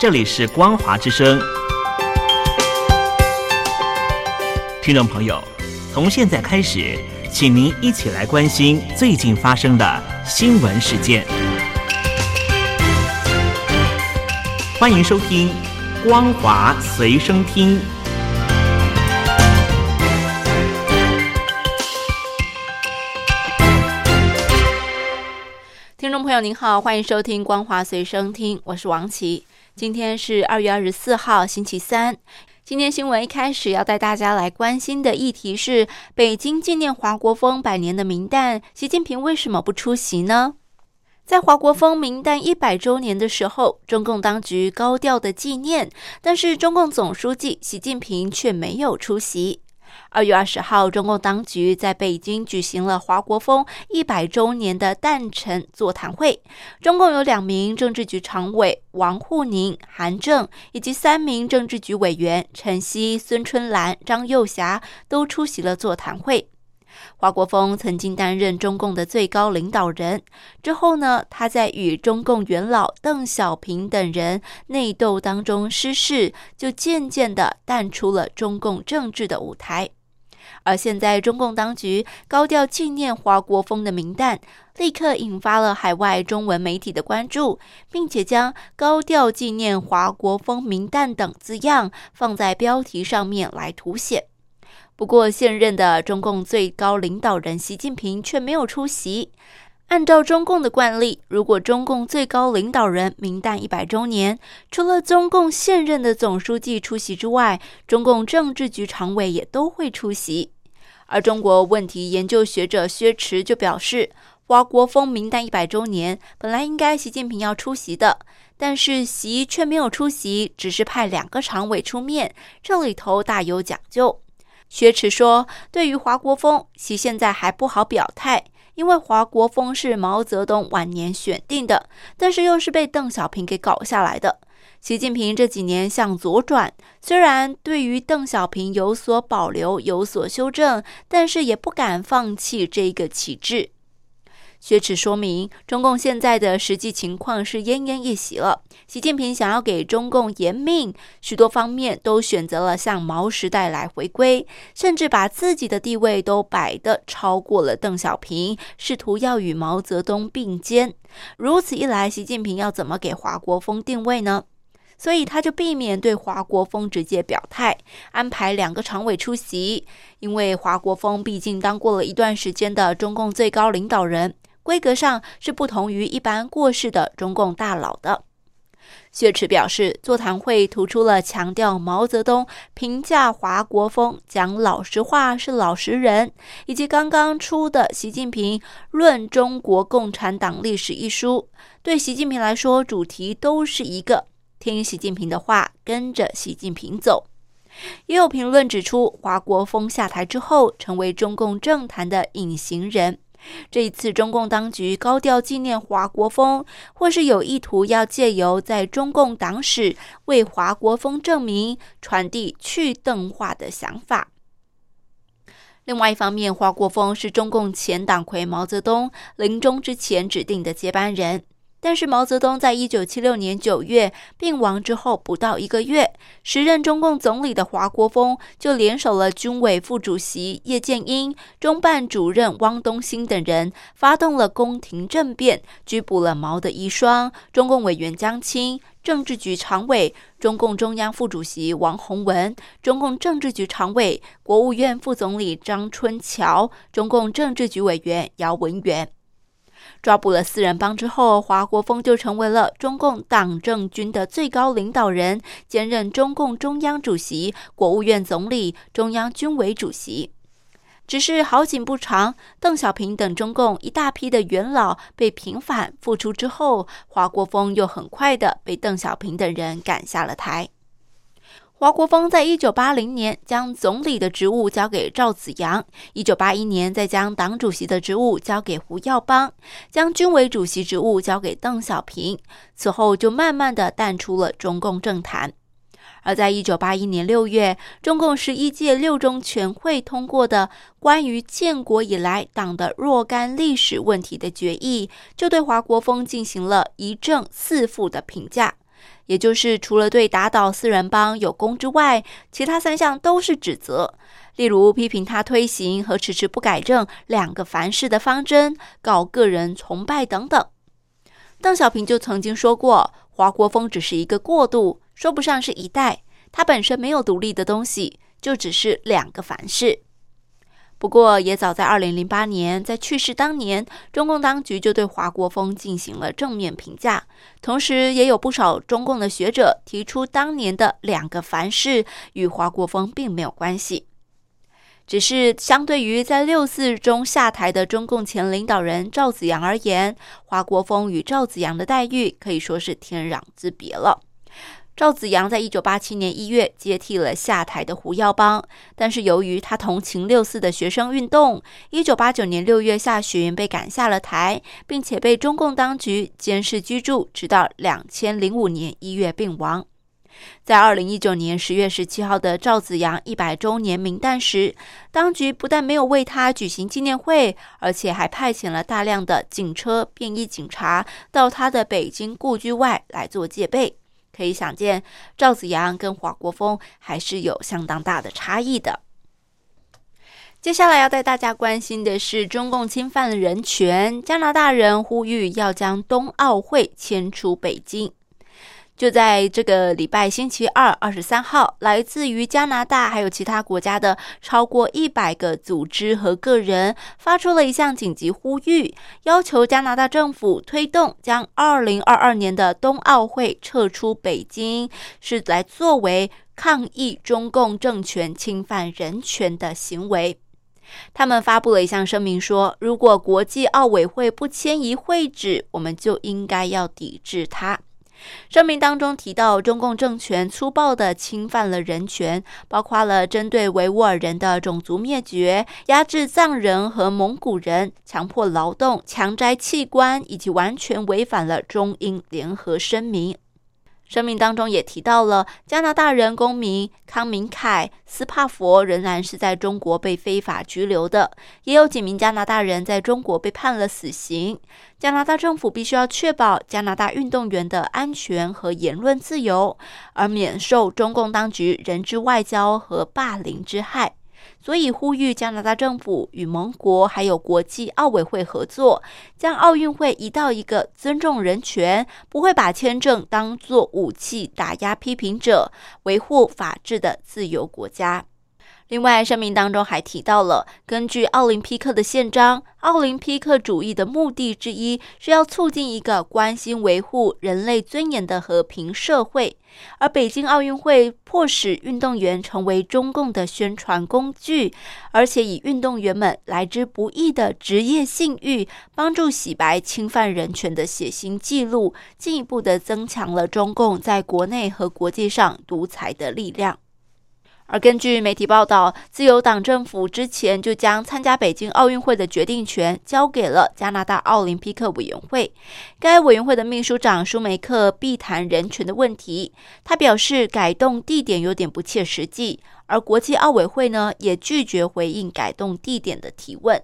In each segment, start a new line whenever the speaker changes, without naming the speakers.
这里是光华之声。听众朋友，从现在开始，请您一起来关心最近发生的新闻事件。欢迎收听《光华随身听》。
听众朋友您好，欢迎收听《光华随身听》，我是王琦。今天是二月二十四号，星期三。今天新闻一开始要带大家来关心的议题是北京纪念华国锋百年的名单，习近平为什么不出席呢？在华国锋名单一百周年的时候，中共当局高调的纪念，但是中共总书记习近平却没有出席。二月二十号，中共当局在北京举行了华国锋一百周年的诞辰座谈会。中共有两名政治局常委王沪宁、韩正，以及三名政治局委员陈希、孙春兰、张又侠都出席了座谈会。华国锋曾经担任中共的最高领导人，之后呢，他在与中共元老邓小平等人内斗当中失势，就渐渐的淡出了中共政治的舞台。而现在，中共当局高调纪念华国锋的名单，立刻引发了海外中文媒体的关注，并且将“高调纪念华国锋名单”等字样放在标题上面来凸显。不过，现任的中共最高领导人习近平却没有出席。按照中共的惯例，如果中共最高领导人名单一百周年，除了中共现任的总书记出席之外，中共政治局常委也都会出席。而中国问题研究学者薛池就表示，华国锋名单一百周年本来应该习近平要出席的，但是习却没有出席，只是派两个常委出面，这里头大有讲究。薛池说：“对于华国锋，其现在还不好表态，因为华国锋是毛泽东晚年选定的，但是又是被邓小平给搞下来的。习近平这几年向左转，虽然对于邓小平有所保留、有所修正，但是也不敢放弃这个旗帜。”薛池说明，中共现在的实际情况是奄奄一息了。习近平想要给中共延命，许多方面都选择了向毛时代来回归，甚至把自己的地位都摆得超过了邓小平，试图要与毛泽东并肩。如此一来，习近平要怎么给华国锋定位呢？所以他就避免对华国锋直接表态，安排两个常委出席，因为华国锋毕竟当过了一段时间的中共最高领导人。规格上是不同于一般过世的中共大佬的。薛池表示，座谈会突出了强调毛泽东评价华国锋讲老实话是老实人，以及刚刚出的《习近平论中国共产党历史》一书。对习近平来说，主题都是一个听习近平的话，跟着习近平走。也有评论指出，华国锋下台之后，成为中共政坛的隐形人。这一次，中共当局高调纪念华国锋，或是有意图要借由在中共党史为华国锋证明，传递去邓化的想法。另外一方面，华国锋是中共前党魁毛泽东临终之前指定的接班人。但是毛泽东在一九七六年九月病亡之后不到一个月，时任中共总理的华国锋就联手了军委副主席叶剑英、中办主任汪东兴等人，发动了宫廷政变，拘捕了毛的遗孀、中共委员江青、政治局常委、中共中央副主席王洪文、中共政治局常委、国务院副总理张春桥、中共政治局委员姚文元。抓捕了四人帮之后，华国锋就成为了中共党政军的最高领导人，兼任中共中央主席、国务院总理、中央军委主席。只是好景不长，邓小平等中共一大批的元老被平反复出之后，华国锋又很快的被邓小平等人赶下了台。华国锋在一九八零年将总理的职务交给赵紫阳，一九八一年再将党主席的职务交给胡耀邦，将军委主席职务交给邓小平，此后就慢慢的淡出了中共政坛。而在一九八一年六月，中共十一届六中全会通过的关于建国以来党的若干历史问题的决议，就对华国锋进行了一正四负的评价。也就是除了对打倒四人帮有功之外，其他三项都是指责。例如批评他推行和迟迟不改正两个凡事的方针，搞个人崇拜等等。邓小平就曾经说过，华国锋只是一个过渡，说不上是一代，他本身没有独立的东西，就只是两个凡事。不过，也早在二零零八年，在去世当年，中共当局就对华国锋进行了正面评价，同时也有不少中共的学者提出，当年的两个凡事与华国锋并没有关系。只是相对于在六四中下台的中共前领导人赵紫阳而言，华国锋与赵紫阳的待遇可以说是天壤之别了。赵紫阳在一九八七年一月接替了下台的胡耀邦，但是由于他同情六四的学生运动，一九八九年六月下旬被赶下了台，并且被中共当局监视居住，直到两千零五年一月病亡。在二零一九年十月十七号的赵紫阳一百周年名诞时，当局不但没有为他举行纪念会，而且还派遣了大量的警车、便衣警察到他的北京故居外来做戒备。可以想见，赵子阳跟华国锋还是有相当大的差异的。接下来要带大家关心的是，中共侵犯了人权，加拿大人呼吁要将冬奥会迁出北京。就在这个礼拜星期二，二十三号，来自于加拿大还有其他国家的超过一百个组织和个人发出了一项紧急呼吁，要求加拿大政府推动将二零二二年的冬奥会撤出北京，是来作为抗议中共政权侵犯人权的行为。他们发布了一项声明说，如果国际奥委会不迁移会址，我们就应该要抵制它。声明当中提到，中共政权粗暴地侵犯了人权，包括了针对维吾尔人的种族灭绝、压制藏人和蒙古人、强迫劳动、强摘器官，以及完全违反了中英联合声明。声明当中也提到了加拿大人公民康明凯斯帕佛仍然是在中国被非法拘留的，也有几名加拿大人在中国被判了死刑。加拿大政府必须要确保加拿大运动员的安全和言论自由，而免受中共当局人质外交和霸凌之害。所以呼吁加拿大政府与盟国还有国际奥委会合作，将奥运会移到一个尊重人权、不会把签证当作武器打压批评者、维护法治的自由国家。另外，声明当中还提到了，根据奥林匹克的宪章，奥林匹克主义的目的之一是要促进一个关心维护人类尊严的和平社会。而北京奥运会迫使运动员成为中共的宣传工具，而且以运动员们来之不易的职业信誉，帮助洗白侵犯人权的血腥记录，进一步的增强了中共在国内和国际上独裁的力量。而根据媒体报道，自由党政府之前就将参加北京奥运会的决定权交给了加拿大奥林匹克委员会。该委员会的秘书长舒梅克避谈人权的问题。他表示，改动地点有点不切实际。而国际奥委会呢，也拒绝回应改动地点的提问。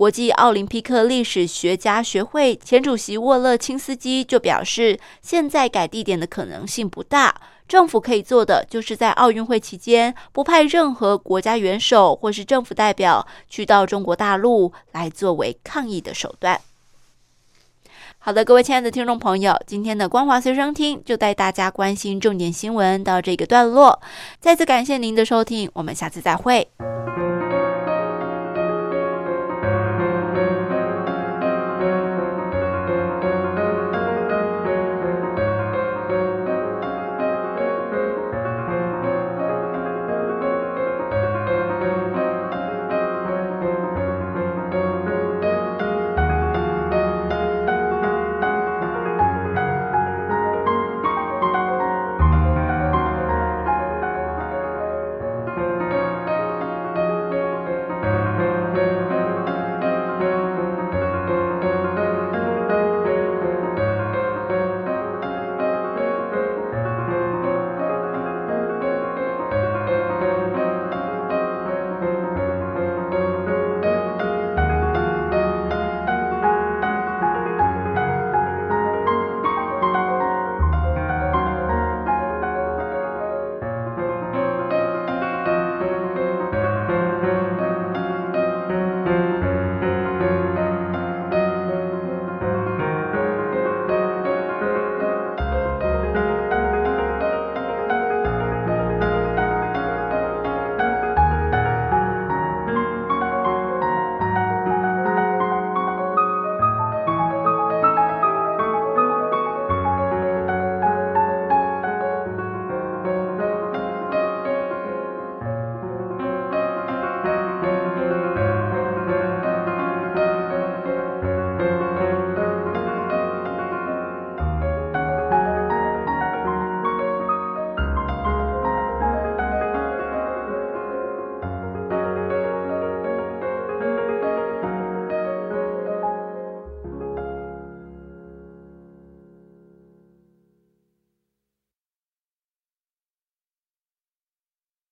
国际奥林匹克历史学家学会前主席沃勒钦斯基就表示，现在改地点的可能性不大。政府可以做的，就是在奥运会期间不派任何国家元首或是政府代表去到中国大陆来作为抗议的手段。好的，各位亲爱的听众朋友，今天的光华随身听就带大家关心重点新闻到这个段落。再次感谢您的收听，我们下次再会。